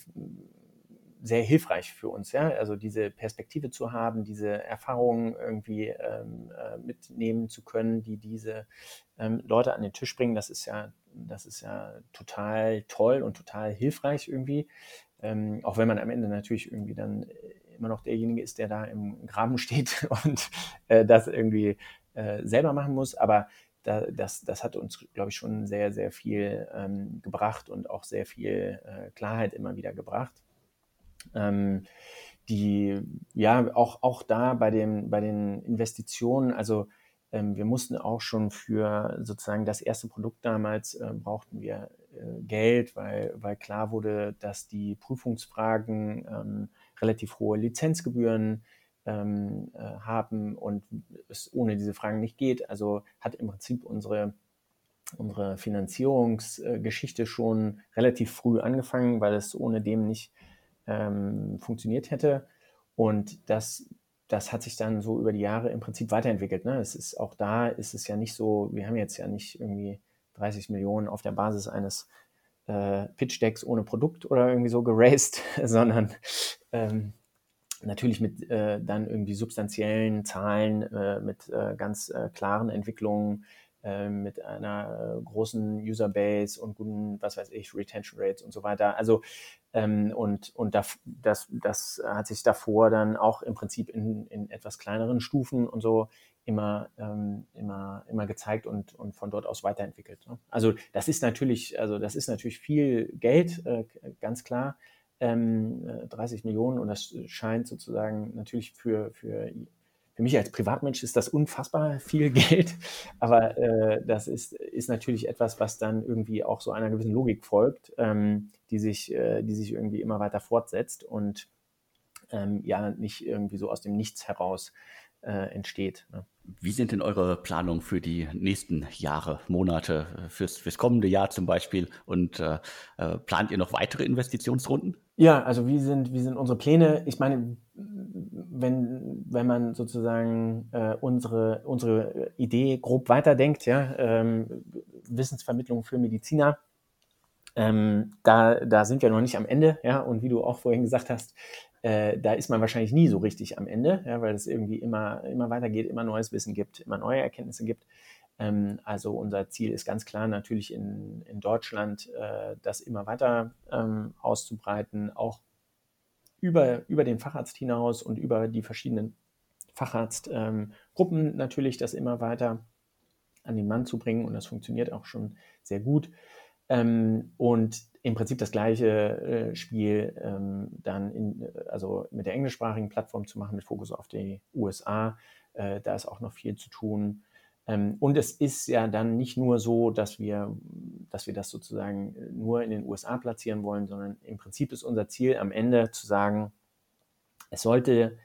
sehr hilfreich für uns, ja, also diese Perspektive zu haben, diese Erfahrungen irgendwie ähm, äh, mitnehmen zu können, die diese ähm, Leute an den Tisch bringen, das ist ja, das ist ja total toll und total hilfreich irgendwie, ähm, auch wenn man am Ende natürlich irgendwie dann immer noch derjenige ist, der da im Graben *laughs* steht und äh, das irgendwie äh, selber machen muss, aber da, das, das hat uns, glaube ich, schon sehr, sehr viel ähm, gebracht und auch sehr viel äh, Klarheit immer wieder gebracht. Ähm, die, ja, auch, auch da bei, dem, bei den Investitionen, also ähm, wir mussten auch schon für sozusagen das erste Produkt damals, äh, brauchten wir äh, Geld, weil, weil klar wurde, dass die Prüfungsfragen ähm, relativ hohe Lizenzgebühren ähm, äh, haben und es ohne diese Fragen nicht geht. Also hat im Prinzip unsere unsere Finanzierungsgeschichte schon relativ früh angefangen, weil es ohne dem nicht ähm, funktioniert hätte. Und das, das hat sich dann so über die Jahre im Prinzip weiterentwickelt. Ne? Es ist auch da ist es ja nicht so, wir haben jetzt ja nicht irgendwie 30 Millionen auf der Basis eines äh, Pitch-Decks ohne Produkt oder irgendwie so geraced, *laughs* sondern ähm, natürlich mit äh, dann irgendwie substanziellen Zahlen, äh, mit äh, ganz äh, klaren Entwicklungen, äh, mit einer großen Userbase und guten, was weiß ich, Retention Rates und so weiter. Also Ähm, und und das, das, das hat sich davor dann auch im Prinzip in, in etwas kleineren Stufen und so immer, ähm, immer, immer gezeigt und, und von dort aus weiterentwickelt. Ne? Also das ist natürlich, also das ist natürlich viel Geld, äh, ganz klar. Ähm, 30 äh, Millionen und das scheint sozusagen natürlich für, für, für mich als Privatmensch ist das unfassbar viel *laughs* Geld, aber äh, das ist, ist natürlich etwas, was dann irgendwie auch so einer gewissen Logik folgt, ähm, die, sich, äh, die sich irgendwie immer weiter fortsetzt und ähm, ja nicht irgendwie so aus dem Nichts heraus äh, entsteht. Ne? Wie sind denn eure Planungen für die nächsten Jahre, Monate, äh, fürs, fürs kommende Jahr zum Beispiel? Und äh, äh, plant ihr noch weitere Investitionsrunden? Ja, also wie sind, wie sind unsere Pläne? Ich meine, wenn, wenn man sozusagen äh, unsere, unsere Idee grob weiterdenkt, ja, ähm, Wissensvermittlung für Mediziner, ähm, da, da sind wir noch nicht am Ende, ja, und wie du auch vorhin gesagt hast, äh, da ist man wahrscheinlich nie so richtig am Ende, ja, weil es irgendwie immer, immer weitergeht, immer neues Wissen gibt, immer neue Erkenntnisse gibt. Ähm, also unser Ziel ist ganz klar natürlich in, in Deutschland, äh, das immer weiter ähm, auszubreiten, auch über, über den Facharzt hinaus und über die verschiedenen Facharztgruppen ähm, natürlich das immer weiter an den Mann zu bringen und das funktioniert auch schon sehr gut. Ähm, und im Prinzip das gleiche äh, Spiel ähm, dann in, also mit der englischsprachigen Plattform zu machen, mit Fokus auf die USA. Äh, da ist auch noch viel zu tun. Ähm, und es ist ja dann nicht nur so, dass wir, dass wir das sozusagen nur in den USA platzieren wollen, sondern im Prinzip ist unser Ziel am Ende zu sagen, es sollte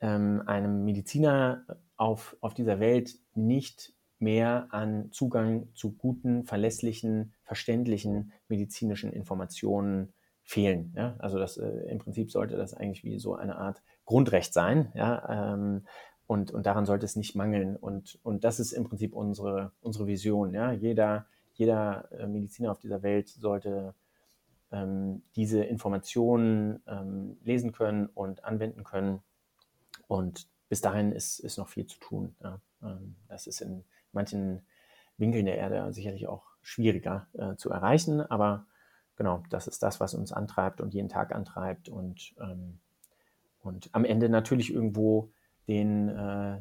ähm, einem Mediziner auf, auf dieser Welt nicht mehr an Zugang zu guten, verlässlichen, verständlichen medizinischen Informationen fehlen. Ja? Also das, äh, im Prinzip sollte das eigentlich wie so eine Art Grundrecht sein. Ja? Ähm, und, und daran sollte es nicht mangeln. Und, und das ist im Prinzip unsere, unsere Vision. Ja? Jeder, jeder äh, Mediziner auf dieser Welt sollte ähm, diese Informationen ähm, lesen können und anwenden können. Und bis dahin ist, ist noch viel zu tun. Ja? Ähm, das ist in manchen Winkeln der Erde sicherlich auch schwieriger äh, zu erreichen. Aber genau, das ist das, was uns antreibt und jeden Tag antreibt und, ähm, und am Ende natürlich irgendwo den äh,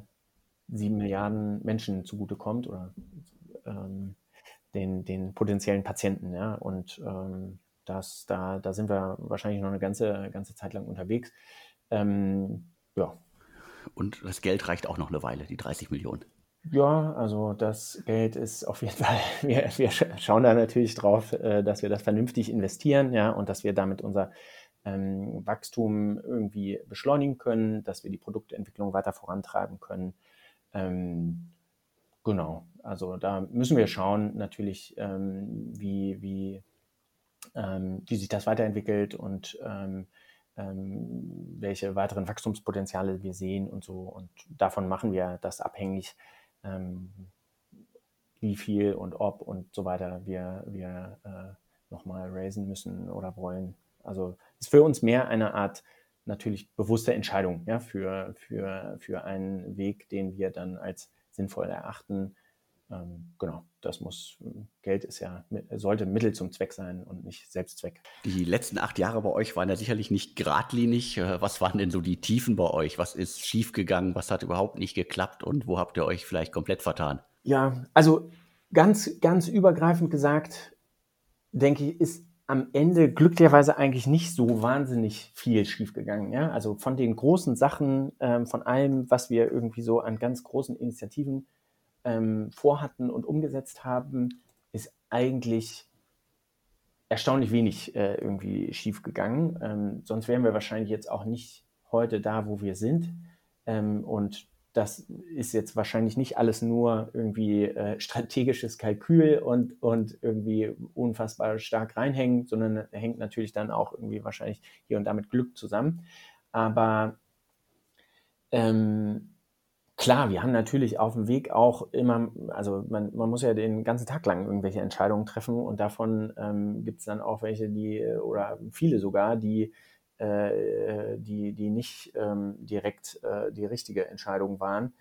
sieben Milliarden Menschen zugutekommt oder ähm, den, den potenziellen Patienten. Ja? Und ähm, das, da, da sind wir wahrscheinlich noch eine ganze, ganze Zeit lang unterwegs. Ähm, ja. Und das Geld reicht auch noch eine Weile, die 30 Millionen. Ja, also das Geld ist auf jeden *laughs* Fall, wir, wir schauen da natürlich drauf, äh, dass wir das vernünftig investieren, ja, und dass wir damit unser ähm, Wachstum irgendwie beschleunigen können, dass wir die Produktentwicklung weiter vorantreiben können. Ähm, genau, also da müssen wir schauen natürlich, ähm, wie, wie, ähm, wie sich das weiterentwickelt und ähm, ähm, welche weiteren Wachstumspotenziale wir sehen und so. Und davon machen wir das abhängig, ähm, wie viel und ob und so weiter wir, wir äh, nochmal raisen müssen oder wollen. Also ist für uns mehr eine Art natürlich bewusste Entscheidung ja, für, für, für einen Weg, den wir dann als sinnvoll erachten. Ähm, genau, das muss, Geld ist ja, sollte Mittel zum Zweck sein und nicht Selbstzweck. Die letzten acht Jahre bei euch waren ja sicherlich nicht geradlinig. Äh, was waren denn so die Tiefen bei euch? Was ist schiefgegangen? Was hat überhaupt nicht geklappt? Und wo habt ihr euch vielleicht komplett vertan? Ja, also ganz, ganz übergreifend gesagt, denke ich, ist am Ende glücklicherweise eigentlich nicht so wahnsinnig viel schiefgegangen. Ja? Also von den großen Sachen, ähm, von allem, was wir irgendwie so an ganz großen Initiativen ähm, vorhatten und umgesetzt haben, ist eigentlich erstaunlich wenig äh, irgendwie schiefgegangen. Ähm, sonst wären wir wahrscheinlich jetzt auch nicht heute da, wo wir sind. Ähm, und das ist jetzt wahrscheinlich nicht alles nur irgendwie äh, strategisches Kalkül und, und irgendwie unfassbar stark reinhängen, sondern hängt natürlich dann auch irgendwie wahrscheinlich hier und da mit Glück zusammen. Aber ähm, Klar, wir haben natürlich auf dem Weg auch immer, also man, man muss ja den ganzen Tag lang irgendwelche Entscheidungen treffen und davon ähm, gibt es dann auch welche, die, oder viele sogar, die, äh, die, die nicht ähm, direkt äh, die richtige Entscheidung waren.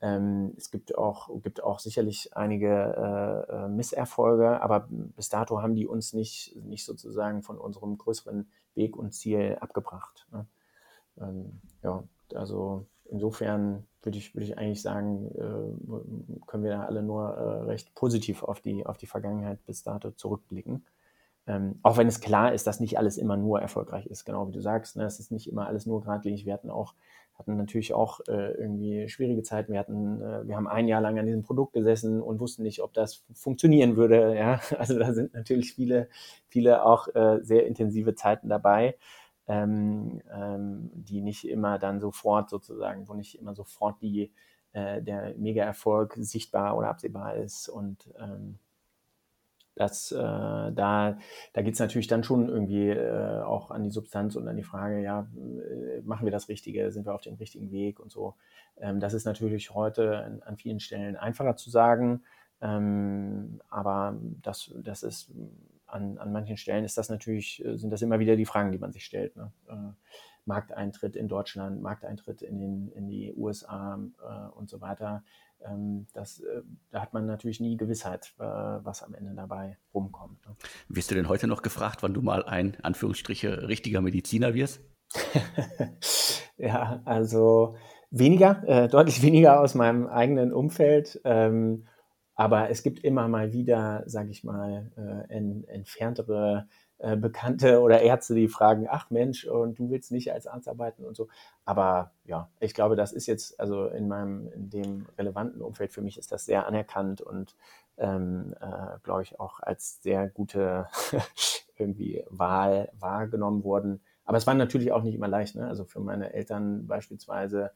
Ähm, es gibt auch, gibt auch sicherlich einige äh, äh Misserfolge, aber bis dato haben die uns nicht, nicht sozusagen von unserem größeren Weg und Ziel abgebracht. Ne? Ähm, ja, also insofern würde ich, würde ich eigentlich sagen, äh, können wir da alle nur äh, recht positiv auf die, auf die Vergangenheit bis dato zurückblicken. Ähm, auch wenn es klar ist, dass nicht alles immer nur erfolgreich ist, genau wie du sagst. Ne? Es ist nicht immer alles nur geradlinig. Wir hatten auch, hatten natürlich auch äh, irgendwie schwierige Zeiten. Wir hatten, äh, wir haben ein Jahr lang an diesem Produkt gesessen und wussten nicht, ob das funktionieren würde. *laughs* Ja, also da sind natürlich viele, viele auch äh, sehr intensive Zeiten dabei ähm, ähm, die nicht immer dann sofort sozusagen, wo nicht immer sofort die, äh, der Mega-Erfolg sichtbar oder absehbar ist. Und ähm, das, äh, da, da geht es natürlich dann schon irgendwie äh, auch an die Substanz und an die Frage, ja, äh, machen wir das Richtige, sind wir auf dem richtigen Weg und so. Ähm, das ist natürlich heute an, an, vielen Stellen einfacher zu sagen, ähm, aber das, das ist an, an manchen Stellen ist das natürlich, äh, sind das immer wieder die Fragen, die man sich stellt. Ne? Äh, Markteintritt in Deutschland, Markteintritt in, den, in die USA äh, und so weiter. Ähm, das, äh, da hat man natürlich nie Gewissheit, äh, was am Ende dabei rumkommt. Ne? Wirst du denn heute noch gefragt, wann du mal ein, Anführungsstriche, richtiger Mediziner wirst? *laughs* ja, also weniger, äh, deutlich weniger aus meinem eigenen Umfeld. Ähm, aber es gibt immer mal wieder, sage ich mal, äh, en, entferntere äh, Bekannte oder Ärzte, die fragen, ach Mensch, und du willst nicht als Arzt arbeiten und so. Aber ja, ich glaube, das ist jetzt, also in meinem, in dem relevanten Umfeld für mich ist das sehr anerkannt und ähm, äh, glaube ich auch als sehr gute *laughs* irgendwie Wahl wahrgenommen worden. Aber es war natürlich auch nicht immer leicht. Ne? Also für meine Eltern beispielsweise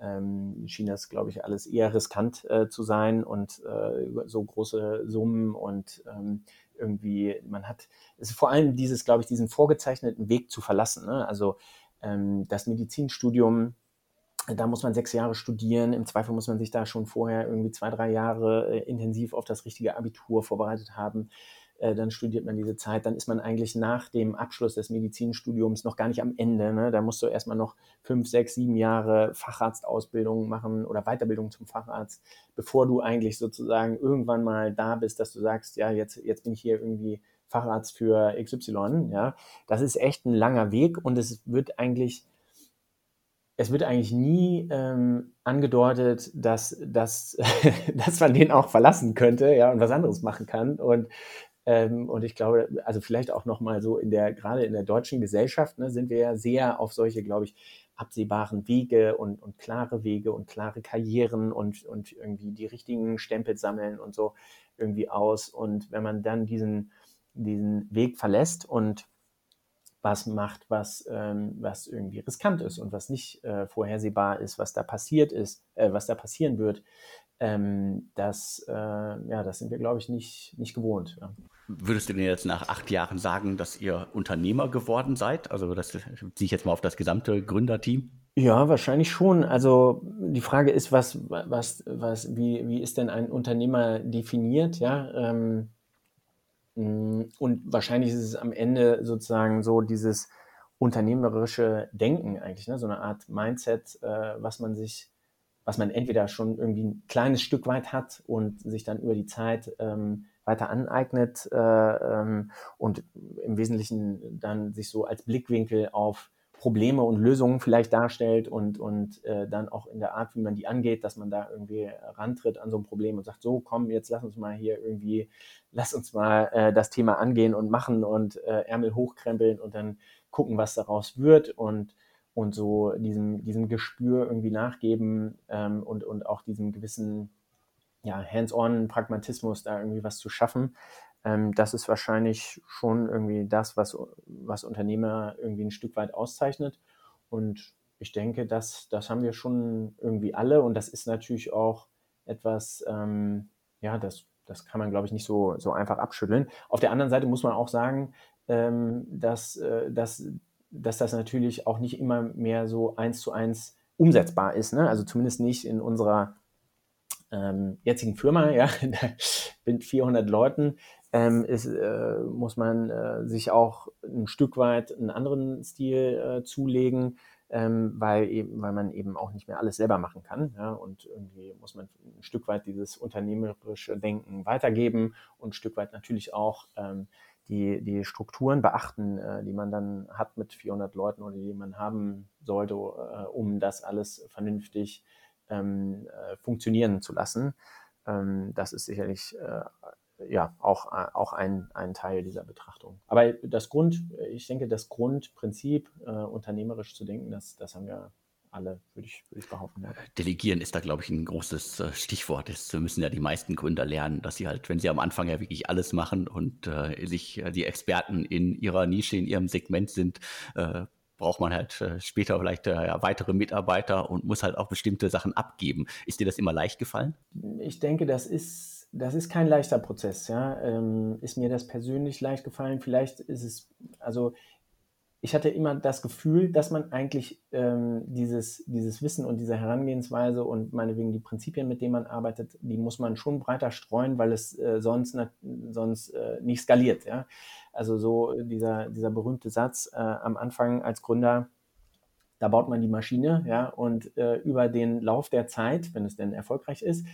ähm, schien das, glaube ich, alles eher riskant äh, zu sein und äh, so große Summen und ähm, irgendwie, man hat, es ist vor allem dieses, glaube ich, diesen vorgezeichneten Weg zu verlassen. Ne? Also ähm, das Medizinstudium, da muss man sechs Jahre studieren. Im Zweifel muss man sich da schon vorher irgendwie zwei, drei Jahre äh, intensiv auf das richtige Abitur vorbereitet haben. Äh, dann studiert man diese Zeit, dann ist man eigentlich nach dem Abschluss des Medizinstudiums noch gar nicht am Ende. Ne? Da musst du erstmal noch fünf, sechs, sieben Jahre Facharztausbildung machen oder Weiterbildung zum Facharzt, bevor du eigentlich sozusagen irgendwann mal da bist, dass du sagst, ja, jetzt, jetzt bin ich hier irgendwie Facharzt für XY. Ja? Das ist echt ein langer Weg und es wird eigentlich es wird eigentlich nie ähm, angedeutet, dass, dass, *laughs* dass man den auch verlassen könnte ja, und was anderes machen kann. Und ähm, und ich glaube, also vielleicht auch nochmal so in der, gerade in der deutschen Gesellschaft, ne, sind wir ja sehr auf solche, glaube ich, absehbaren Wege und, und klare Wege und klare Karrieren und, und irgendwie die richtigen Stempel sammeln und so irgendwie aus. Und wenn man dann diesen, diesen Weg verlässt und was macht, was, ähm, was irgendwie riskant ist und was nicht äh, vorhersehbar ist, was da passiert ist, äh, was da passieren wird, ähm, das, äh, ja, das sind wir, glaube ich, nicht, nicht gewohnt. Ja. Würdest du denn jetzt nach acht Jahren sagen, dass ihr Unternehmer geworden seid? Also das ziehe ich jetzt mal auf das gesamte Gründerteam. Ja, wahrscheinlich schon. Also die Frage ist, was, was, was, wie, wie ist denn ein Unternehmer definiert? Ja, ähm, mm, und wahrscheinlich ist es am Ende sozusagen so dieses unternehmerische Denken eigentlich, ne? so eine Art Mindset, äh, was man sich was man entweder schon irgendwie ein kleines Stück weit hat und sich dann über die Zeit ähm, weiter aneignet äh, ähm, und im Wesentlichen dann sich so als Blickwinkel auf Probleme und Lösungen vielleicht darstellt und, und äh, dann auch in der Art, wie man die angeht, dass man da irgendwie rantritt an so ein Problem und sagt, so komm, jetzt lass uns mal hier irgendwie, lass uns mal äh, das Thema angehen und machen und äh, Ärmel hochkrempeln und dann gucken, was daraus wird. Und und so diesem, diesem Gespür irgendwie nachgeben ähm, und, und auch diesem gewissen ja, Hands-on-Pragmatismus da irgendwie was zu schaffen. Ähm, das ist wahrscheinlich schon irgendwie das, was, was Unternehmer irgendwie ein Stück weit auszeichnet. Und ich denke, das, das haben wir schon irgendwie alle und das ist natürlich auch etwas, ähm, ja, das, das kann man, glaube ich, nicht so, so einfach abschütteln. Auf der anderen Seite muss man auch sagen, ähm, dass, äh, dass dass das natürlich auch nicht immer mehr so eins zu eins umsetzbar ist. Ne? Also zumindest nicht in unserer ähm, jetzigen Firma, ja, *laughs* mit 400 Leuten, ähm, ist, äh, muss man äh, sich auch ein Stück weit einen anderen Stil äh, zulegen, ähm, weil, eben, weil man eben auch nicht mehr alles selber machen kann. Ja? Und irgendwie muss man ein Stück weit dieses unternehmerische Denken weitergeben und ein Stück weit natürlich auch ähm, die, die Strukturen beachten, äh, die man dann hat mit 400 Leuten oder die man haben sollte, äh, um das alles vernünftig ähm, äh, funktionieren zu lassen. Ähm, das ist sicherlich äh, ja auch, auch ein, ein Teil dieser Betrachtung. Aber das Grund, ich denke, das Grundprinzip, äh, unternehmerisch zu denken, das, das haben wir alle, würde ich, würde ich behaupten. Ja. Delegieren ist da, glaube ich, ein großes äh, Stichwort. Das müssen ja die meisten Gründer lernen, dass sie halt, wenn sie am Anfang ja wirklich alles machen und äh, sich äh, die Experten in ihrer Nische, in ihrem Segment sind, äh, braucht man halt äh, später vielleicht äh, ja, weitere Mitarbeiter und muss halt auch bestimmte Sachen abgeben. Ist dir das immer leicht gefallen? Ich denke, das ist, das ist kein leichter Prozess. Ja? Ähm, ist mir das persönlich leicht gefallen? Vielleicht ist es, also ich hatte immer das Gefühl, dass man eigentlich ähm, dieses, dieses Wissen und diese Herangehensweise und meinetwegen die Prinzipien, mit denen man arbeitet, die muss man schon breiter streuen, weil es äh, sonst, sonst äh, nicht skaliert. Ja? Also so dieser, dieser berühmte Satz äh, am Anfang als Gründer, da baut man die Maschine, ja, und äh, über den Lauf der Zeit, wenn es denn erfolgreich ist,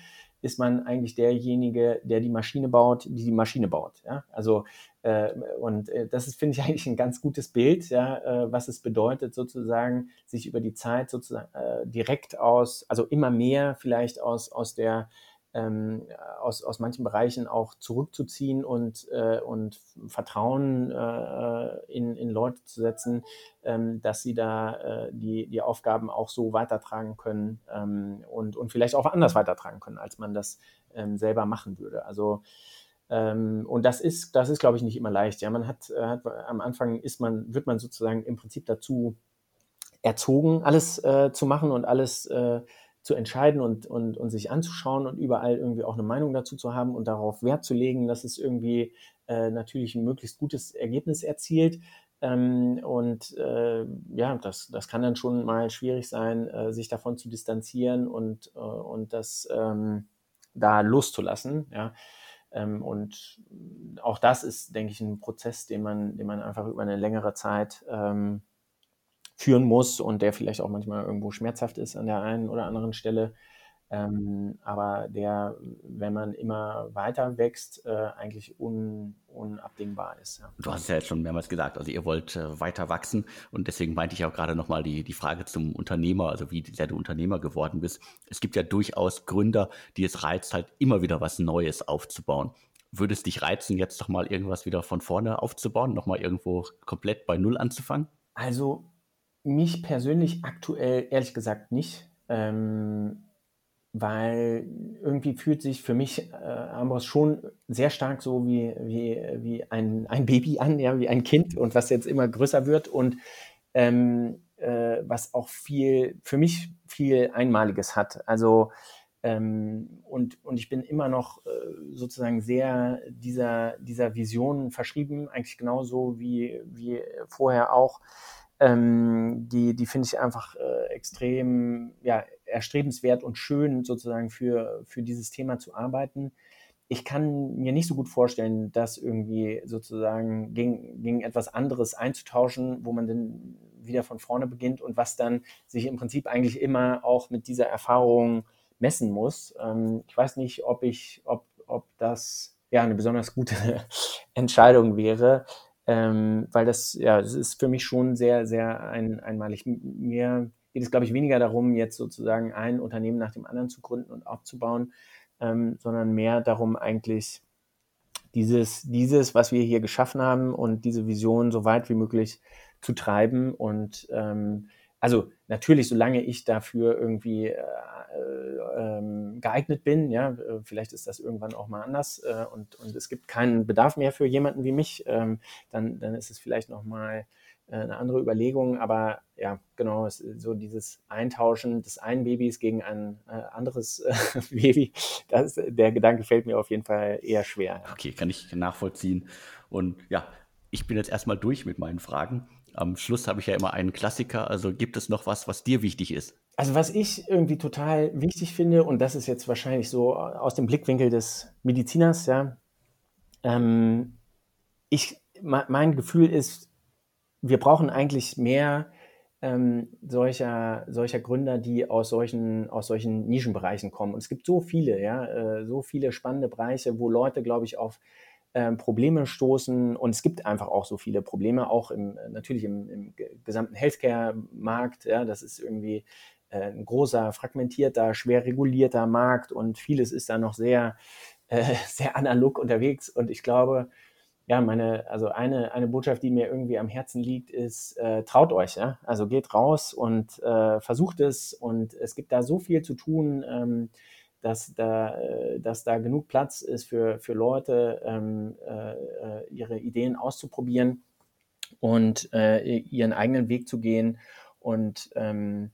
ist man eigentlich derjenige, der die Maschine baut, die die Maschine baut. Ja? Also äh, und äh, das ist, finde ich, *laughs* eigentlich ein ganz gutes Bild, ja, äh, was es bedeutet, sozusagen, sich über die Zeit sozusagen äh, direkt aus, also immer mehr vielleicht aus, aus der ähm, aus, aus manchen Bereichen auch zurückzuziehen und, äh, und Vertrauen äh, in, in Leute zu setzen, ähm, dass sie da äh, die, die Aufgaben auch so weitertragen können ähm, und, und vielleicht auch anders weitertragen können, als man das ähm, selber machen würde. Also ähm, und das ist, das ist, glaube ich, nicht immer leicht. Ja, man hat, hat am Anfang ist man, wird man sozusagen im Prinzip dazu erzogen, alles äh, zu machen und alles äh, zu entscheiden und, und, und sich anzuschauen und überall irgendwie auch eine Meinung dazu zu haben und darauf Wert zu legen, dass es irgendwie äh, natürlich ein möglichst gutes Ergebnis erzielt. Ähm, und äh, ja, das, das kann dann schon mal schwierig sein, äh, sich davon zu distanzieren und, äh, und das ähm, da loszulassen. Ja. Ähm, und auch das ist, denke ich, ein Prozess, den man, den man einfach über eine längere Zeit ähm, führen muss und der vielleicht auch manchmal irgendwo schmerzhaft ist an der einen oder anderen Stelle. Ähm, aber der, wenn man immer weiter wächst, äh, eigentlich un, unabdingbar ist. Ja. Du hast es ja jetzt schon mehrmals gesagt, also ihr wollt äh, weiter wachsen und deswegen meinte ich auch gerade nochmal die, die Frage zum Unternehmer, also wie sehr du Unternehmer geworden bist. Es gibt ja durchaus Gründer, die es reizt, halt immer wieder was Neues aufzubauen. Würde es dich reizen, jetzt doch mal irgendwas wieder von vorne aufzubauen, nochmal irgendwo komplett bei Null anzufangen? Also mich persönlich aktuell ehrlich gesagt nicht, ähm, weil irgendwie fühlt sich für mich äh, Ambros schon sehr stark so wie, wie, wie ein, ein Baby an, ja, wie ein Kind und was jetzt immer größer wird und ähm, äh, was auch viel, für mich viel Einmaliges hat. Also ähm, und, und ich bin immer noch äh, sozusagen sehr dieser, dieser Vision verschrieben, eigentlich genauso wie, wie vorher auch ähm, die, die finde ich einfach äh, extrem ja, erstrebenswert und schön, sozusagen für, für dieses Thema zu arbeiten. Ich kann mir nicht so gut vorstellen, das irgendwie sozusagen gegen, gegen etwas anderes einzutauschen, wo man dann wieder von vorne beginnt und was dann sich im Prinzip eigentlich immer auch mit dieser Erfahrung messen muss. Ähm, ich weiß nicht, ob ich, ob, ob das ja eine besonders gute *laughs* Entscheidung wäre ähm, weil das, ja, das ist für mich schon sehr, sehr ein, einmalig. Mir geht es, glaube ich, weniger darum, jetzt sozusagen ein Unternehmen nach dem anderen zu gründen und aufzubauen, ähm, sondern mehr darum, eigentlich dieses, dieses, was wir hier geschaffen haben und diese Vision so weit wie möglich zu treiben und ähm, also natürlich, solange ich dafür irgendwie äh, ähm, geeignet bin. Ja, äh, vielleicht ist das irgendwann auch mal anders äh, und, und es gibt keinen Bedarf mehr für jemanden wie mich. Ähm, dann, dann ist es vielleicht nochmal äh, eine andere Überlegung. Aber ja, genau, so dieses Eintauschen des einen Babys gegen ein äh, anderes äh, *laughs* Baby, das, der Gedanke fällt mir auf jeden Fall eher schwer. Ja. Okay, kann ich nachvollziehen. Und ja, ich bin jetzt erstmal durch mit meinen Fragen. Am Schluss habe ich ja immer einen Klassiker. Also gibt es noch was, was dir wichtig ist? Also was ich irgendwie total wichtig finde, und das ist jetzt wahrscheinlich so aus dem Blickwinkel des Mediziners, ja, ähm, ich, mein Gefühl ist, wir brauchen eigentlich mehr ähm, solcher, solcher Gründer, die aus solchen, aus solchen Nischenbereichen kommen. Und es gibt so viele, ja, äh, so viele spannende Bereiche, wo Leute, glaube ich, auf Probleme stoßen. Und es gibt einfach auch so viele Probleme, auch im, natürlich im, im gesamten Healthcare-Markt. Ja, das ist irgendwie äh, ein großer, fragmentierter, schwer regulierter Markt und vieles ist da noch sehr, *laughs* äh, sehr analog unterwegs. Und ich glaube, ja, meine, also eine, eine Botschaft, die mir irgendwie am Herzen liegt, ist, äh, traut euch, ja. Also geht raus und äh, versucht es. Und es gibt da so viel zu tun, ähm, dass, da, äh, dass da genug Platz ist für, für Leute, ähm, äh, äh ihre Ideen auszuprobieren und äh, ihren eigenen Weg zu gehen. Und ähm,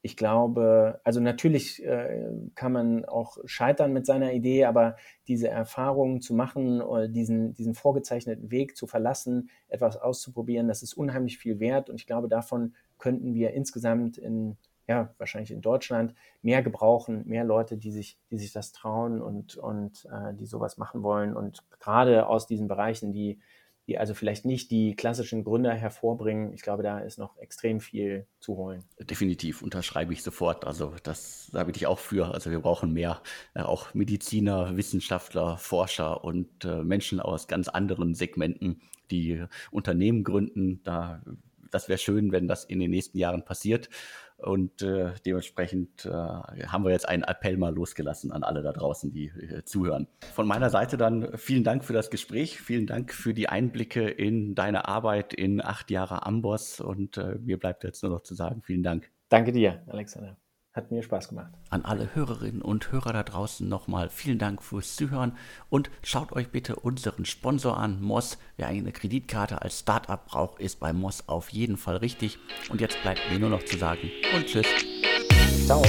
ich glaube, also natürlich äh, kann man auch scheitern mit seiner Idee, aber diese Erfahrung zu machen oder diesen, diesen vorgezeichneten Weg zu verlassen, etwas auszuprobieren, das ist unheimlich viel wert. Und ich glaube, davon könnten wir insgesamt in, ja, wahrscheinlich in Deutschland mehr gebrauchen, mehr Leute, die sich, die sich das trauen und, und äh, die sowas machen wollen. Und gerade aus diesen Bereichen, die die also vielleicht nicht die klassischen Gründer hervorbringen. Ich glaube, da ist noch extrem viel zu holen. Definitiv, unterschreibe ich sofort. Also das da bin ich auch für. Also wir brauchen mehr äh, auch Mediziner, Wissenschaftler, Forscher und äh, Menschen aus ganz anderen Segmenten, die Unternehmen gründen. Da, das wäre schön, wenn das in den nächsten Jahren passiert. Und äh, dementsprechend äh, haben wir jetzt einen Appell mal losgelassen an alle da draußen, die äh, zuhören. Von meiner Seite dann vielen Dank für das Gespräch, vielen Dank für die Einblicke in deine Arbeit in acht Jahre Amboss. Und äh, mir bleibt jetzt nur noch zu sagen, vielen Dank. Danke dir, Alexander. Hat mir Spaß gemacht. An alle Hörerinnen und Hörer da draußen nochmal vielen Dank fürs Zuhören und schaut euch bitte unseren Sponsor an, Moss. Wer eine Kreditkarte als Startup braucht, ist bei Moss auf jeden Fall richtig. Und jetzt bleibt mir nur noch zu sagen und tschüss. Ciao.